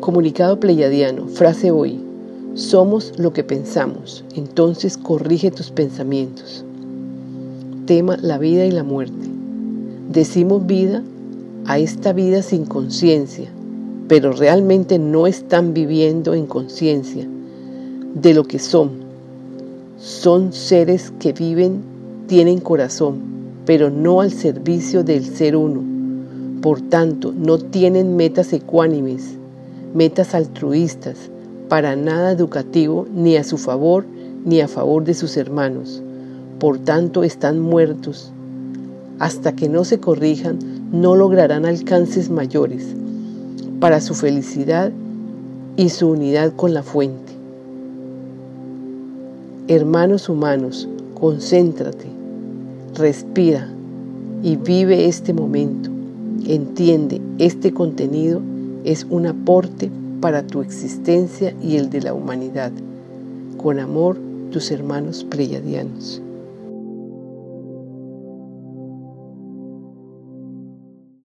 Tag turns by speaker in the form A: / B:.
A: Comunicado Pleiadiano, frase hoy, somos lo que pensamos, entonces corrige tus pensamientos. Tema la vida y la muerte. Decimos vida a esta vida sin conciencia, pero realmente no están viviendo en conciencia de lo que son. Son seres que viven, tienen corazón, pero no al servicio del ser uno. Por tanto, no tienen metas ecuánimes, metas altruistas, para nada educativo ni a su favor ni a favor de sus hermanos. Por tanto, están muertos. Hasta que no se corrijan, no lograrán alcances mayores para su felicidad y su unidad con la fuente. Hermanos humanos, concéntrate, respira y vive este momento. Entiende, este contenido es un aporte para tu existencia y el de la humanidad. Con amor, tus hermanos pleiadianos.